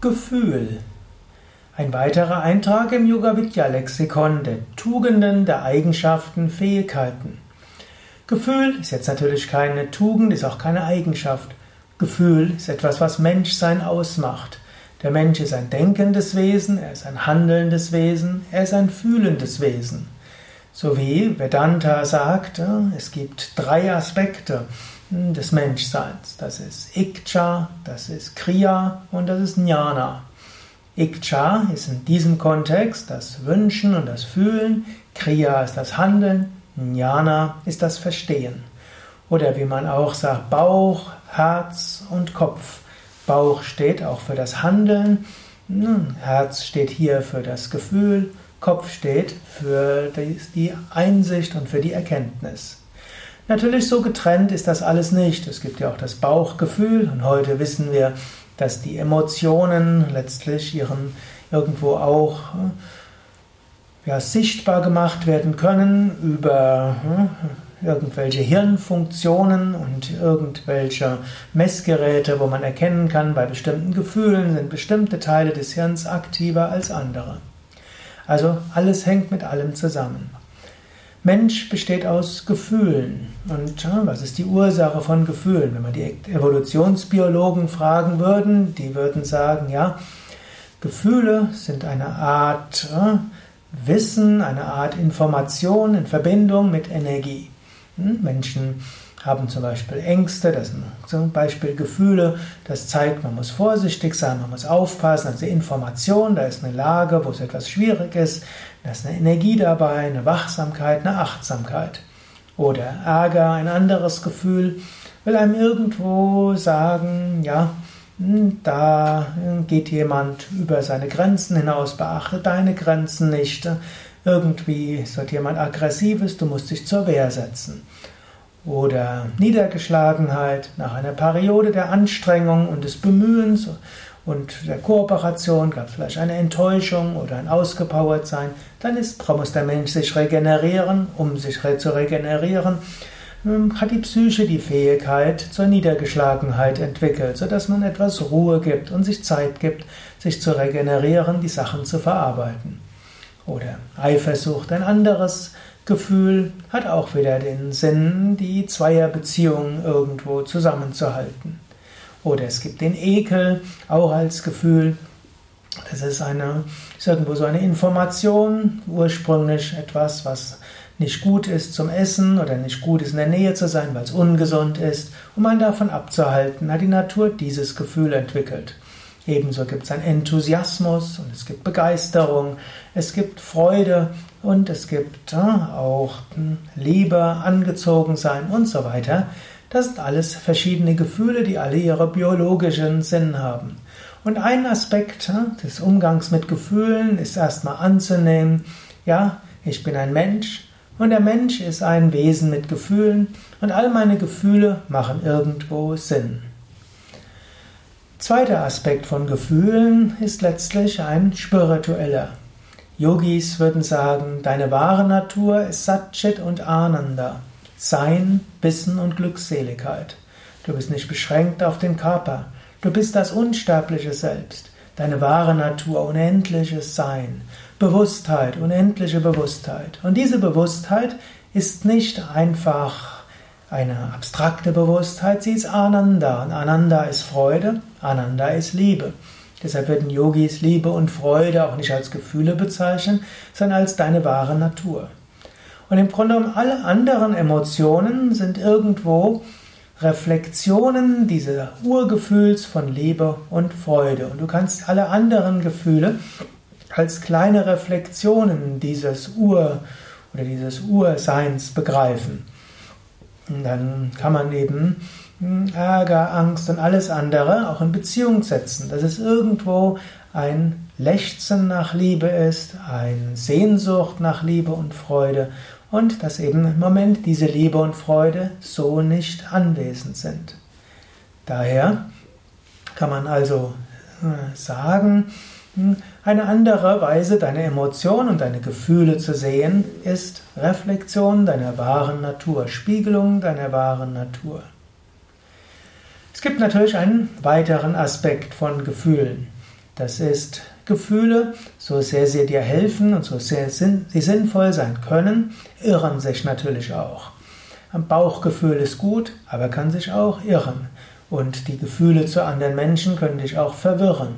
Gefühl. Ein weiterer Eintrag im Yoga Vidya Lexikon der Tugenden, der Eigenschaften, Fähigkeiten. Gefühl ist jetzt natürlich keine Tugend, ist auch keine Eigenschaft. Gefühl ist etwas, was Menschsein ausmacht. Der Mensch ist ein denkendes Wesen, er ist ein handelndes Wesen, er ist ein fühlendes Wesen. So wie Vedanta sagt, es gibt drei Aspekte des Menschseins. Das ist Ikcha, das ist Kriya und das ist Jnana. Ikcha ist in diesem Kontext das Wünschen und das Fühlen, Kriya ist das Handeln, Jnana ist das Verstehen. Oder wie man auch sagt, Bauch, Herz und Kopf. Bauch steht auch für das Handeln, Herz steht hier für das Gefühl, Kopf steht für die Einsicht und für die Erkenntnis. Natürlich so getrennt ist das alles nicht. Es gibt ja auch das Bauchgefühl und heute wissen wir, dass die Emotionen letztlich ihren irgendwo auch ja, sichtbar gemacht werden können über hm, irgendwelche Hirnfunktionen und irgendwelche Messgeräte, wo man erkennen kann, bei bestimmten Gefühlen sind bestimmte Teile des Hirns aktiver als andere. Also alles hängt mit allem zusammen. Mensch besteht aus Gefühlen. Und ja, was ist die Ursache von Gefühlen? Wenn man die Evolutionsbiologen fragen würden, die würden sagen, ja, Gefühle sind eine Art ja, Wissen, eine Art Information in Verbindung mit Energie. Hm? Menschen haben zum Beispiel Ängste, das sind zum Beispiel Gefühle, das zeigt, man muss vorsichtig sein, man muss aufpassen, also Information, da ist eine Lage, wo es etwas schwierig ist, da ist eine Energie dabei, eine Wachsamkeit, eine Achtsamkeit. Oder Ärger, ein anderes Gefühl, will einem irgendwo sagen, ja, hm, da geht jemand über seine Grenzen hinaus, beachte deine Grenzen nicht. Irgendwie ist dort jemand aggressives, du musst dich zur Wehr setzen oder Niedergeschlagenheit nach einer Periode der Anstrengung und des Bemühens und der Kooperation gab es vielleicht eine Enttäuschung oder ein Ausgepowertsein, dann ist, muss der Mensch sich regenerieren. Um sich zu regenerieren, ähm, hat die Psyche die Fähigkeit zur Niedergeschlagenheit entwickelt, sodass man etwas Ruhe gibt und sich Zeit gibt, sich zu regenerieren, die Sachen zu verarbeiten. Oder Eifersucht, ein anderes Gefühl hat auch wieder den Sinn, die Zweierbeziehung irgendwo zusammenzuhalten. Oder es gibt den Ekel auch als Gefühl. Das ist, eine, ist irgendwo so eine Information, ursprünglich etwas, was nicht gut ist zum Essen oder nicht gut ist in der Nähe zu sein, weil es ungesund ist. Um man davon abzuhalten, hat die Natur dieses Gefühl entwickelt. Ebenso gibt es einen Enthusiasmus und es gibt Begeisterung, es gibt Freude und es gibt ja, auch Liebe, angezogen sein und so weiter. Das sind alles verschiedene Gefühle, die alle ihre biologischen Sinn haben. Und ein Aspekt ja, des Umgangs mit Gefühlen ist erstmal anzunehmen, ja, ich bin ein Mensch und der Mensch ist ein Wesen mit Gefühlen und all meine Gefühle machen irgendwo Sinn. Zweiter Aspekt von Gefühlen ist letztlich ein spiritueller. Yogis würden sagen, deine wahre Natur ist Satchit und Ananda, Sein, Wissen und Glückseligkeit. Du bist nicht beschränkt auf den Körper, du bist das unsterbliche Selbst, deine wahre Natur, unendliches Sein, Bewusstheit, unendliche Bewusstheit. Und diese Bewusstheit ist nicht einfach eine abstrakte Bewusstheit, sie ist Ananda. Und Ananda ist Freude, Ananda ist Liebe. Deshalb würden Yogis Liebe und Freude auch nicht als Gefühle bezeichnen, sondern als deine wahre Natur. Und im Grunde genommen alle anderen Emotionen sind irgendwo Reflexionen dieses Urgefühls von Liebe und Freude. Und du kannst alle anderen Gefühle als kleine Reflexionen dieses Ur oder dieses Urseins begreifen. Dann kann man eben Ärger, Angst und alles andere auch in Beziehung setzen, dass es irgendwo ein Lechzen nach Liebe ist, ein Sehnsucht nach Liebe und Freude und dass eben im Moment diese Liebe und Freude so nicht anwesend sind. Daher kann man also äh, sagen, hm, eine andere Weise, deine Emotionen und deine Gefühle zu sehen, ist Reflexion deiner wahren Natur, Spiegelung deiner wahren Natur. Es gibt natürlich einen weiteren Aspekt von Gefühlen. Das ist Gefühle, so sehr sie dir helfen und so sehr sie sinnvoll sein können, irren sich natürlich auch. Ein Bauchgefühl ist gut, aber kann sich auch irren. Und die Gefühle zu anderen Menschen können dich auch verwirren.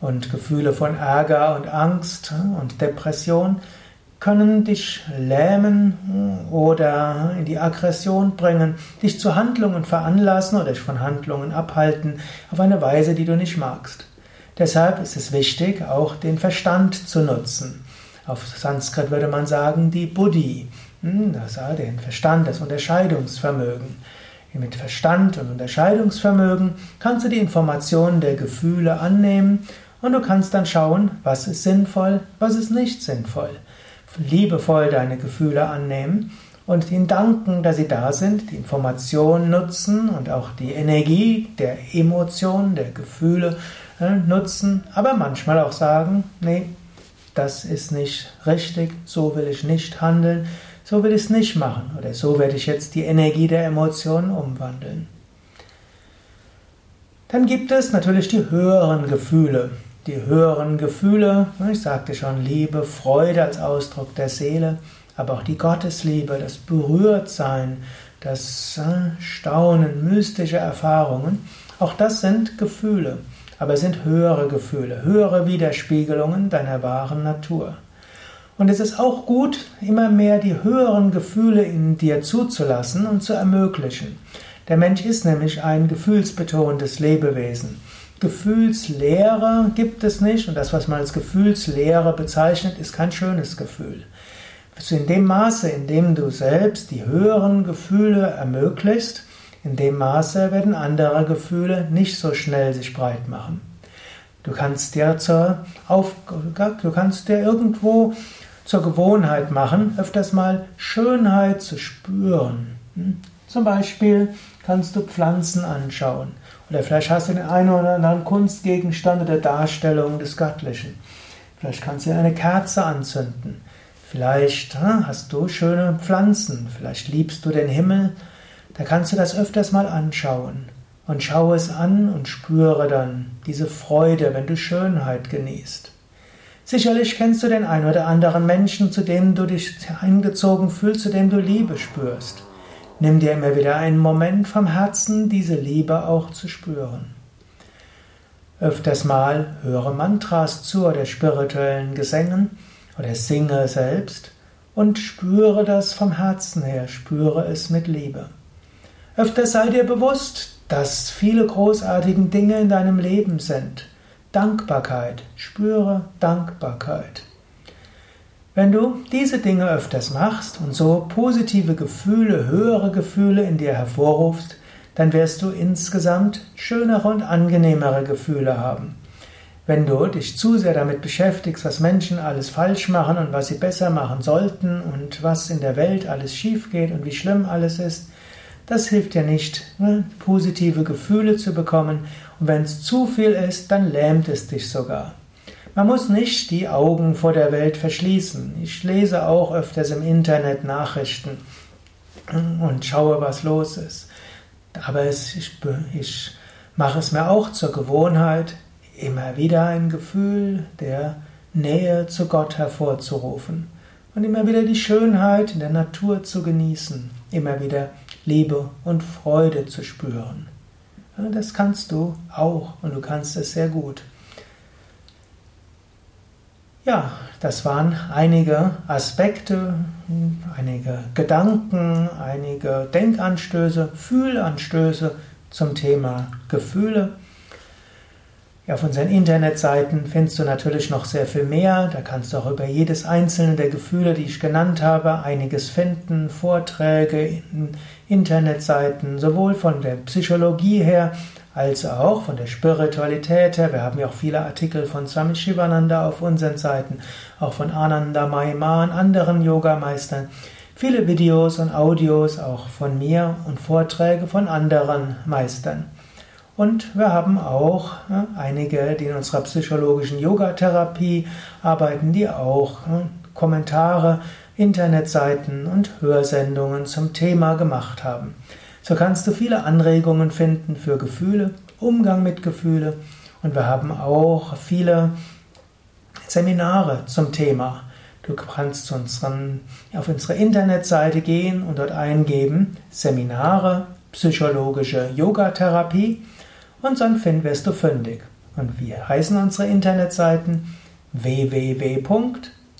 Und Gefühle von Ärger und Angst und Depression können dich lähmen oder in die Aggression bringen, dich zu Handlungen veranlassen oder dich von Handlungen abhalten auf eine Weise, die du nicht magst. Deshalb ist es wichtig, auch den Verstand zu nutzen. Auf Sanskrit würde man sagen, die Buddhi, hm, das den Verstand, das Unterscheidungsvermögen. Mit Verstand und Unterscheidungsvermögen kannst du die Informationen der Gefühle annehmen und du kannst dann schauen, was ist sinnvoll, was ist nicht sinnvoll. Liebevoll deine Gefühle annehmen und ihnen danken, dass sie da sind, die Informationen nutzen und auch die Energie der Emotionen, der Gefühle äh, nutzen, aber manchmal auch sagen, nee, das ist nicht richtig, so will ich nicht handeln, so will ich es nicht machen oder so werde ich jetzt die Energie der Emotionen umwandeln. Dann gibt es natürlich die höheren Gefühle. Die höheren Gefühle, ich sagte schon, Liebe, Freude als Ausdruck der Seele, aber auch die Gottesliebe, das Berührtsein, das äh, Staunen, mystische Erfahrungen, auch das sind Gefühle, aber es sind höhere Gefühle, höhere Widerspiegelungen deiner wahren Natur. Und es ist auch gut, immer mehr die höheren Gefühle in dir zuzulassen und zu ermöglichen. Der Mensch ist nämlich ein gefühlsbetontes Lebewesen. Gefühlslehre gibt es nicht und das, was man als Gefühlslehre bezeichnet, ist kein schönes Gefühl. In dem Maße, in dem du selbst die höheren Gefühle ermöglicht, in dem Maße werden andere Gefühle nicht so schnell sich breit machen. Du kannst dir zur Auf, du kannst dir irgendwo zur Gewohnheit machen, öfters mal Schönheit zu spüren. Hm? Zum Beispiel kannst du Pflanzen anschauen. Oder vielleicht hast du den einen oder anderen Kunstgegenstand oder Darstellung des Göttlichen. Vielleicht kannst du eine Kerze anzünden. Vielleicht hast du schöne Pflanzen. Vielleicht liebst du den Himmel. Da kannst du das öfters mal anschauen. Und schaue es an und spüre dann diese Freude, wenn du Schönheit genießt. Sicherlich kennst du den ein oder anderen Menschen, zu dem du dich eingezogen fühlst, zu dem du Liebe spürst. Nimm dir immer wieder einen Moment vom Herzen, diese Liebe auch zu spüren. Öfters mal höre Mantras zu oder spirituellen Gesängen oder singe selbst und spüre das vom Herzen her, spüre es mit Liebe. Öfters sei dir bewusst, dass viele großartige Dinge in deinem Leben sind Dankbarkeit. Spüre Dankbarkeit. Wenn du diese Dinge öfters machst und so positive Gefühle, höhere Gefühle in dir hervorrufst, dann wirst du insgesamt schönere und angenehmere Gefühle haben. Wenn du dich zu sehr damit beschäftigst, was Menschen alles falsch machen und was sie besser machen sollten und was in der Welt alles schief geht und wie schlimm alles ist, das hilft dir nicht, ne, positive Gefühle zu bekommen. Und wenn es zu viel ist, dann lähmt es dich sogar. Man muss nicht die Augen vor der Welt verschließen. Ich lese auch öfters im Internet Nachrichten und schaue, was los ist. Aber es, ich, ich mache es mir auch zur Gewohnheit, immer wieder ein Gefühl der Nähe zu Gott hervorzurufen und immer wieder die Schönheit in der Natur zu genießen, immer wieder Liebe und Freude zu spüren. Das kannst du auch und du kannst es sehr gut. Ja, das waren einige Aspekte, einige Gedanken, einige Denkanstöße, Fühlanstöße zum Thema Gefühle. Ja, auf unseren Internetseiten findest du natürlich noch sehr viel mehr. Da kannst du auch über jedes einzelne der Gefühle, die ich genannt habe, einiges finden. Vorträge, Internetseiten, sowohl von der Psychologie her als auch von der Spiritualität her. Wir haben ja auch viele Artikel von Swami Shivananda auf unseren Seiten, auch von Ananda Mahima und anderen Yogameistern. Viele Videos und Audios auch von mir und Vorträge von anderen Meistern. Und wir haben auch ja, einige, die in unserer psychologischen Yogatherapie arbeiten, die auch ja, Kommentare, Internetseiten und Hörsendungen zum Thema gemacht haben. So kannst du viele Anregungen finden für Gefühle, Umgang mit Gefühle Und wir haben auch viele Seminare zum Thema. Du kannst unseren, auf unsere Internetseite gehen und dort eingeben Seminare, psychologische Yogatherapie und dann wirst du fündig. Und wir heißen unsere Internetseiten www.yoga-vidya.de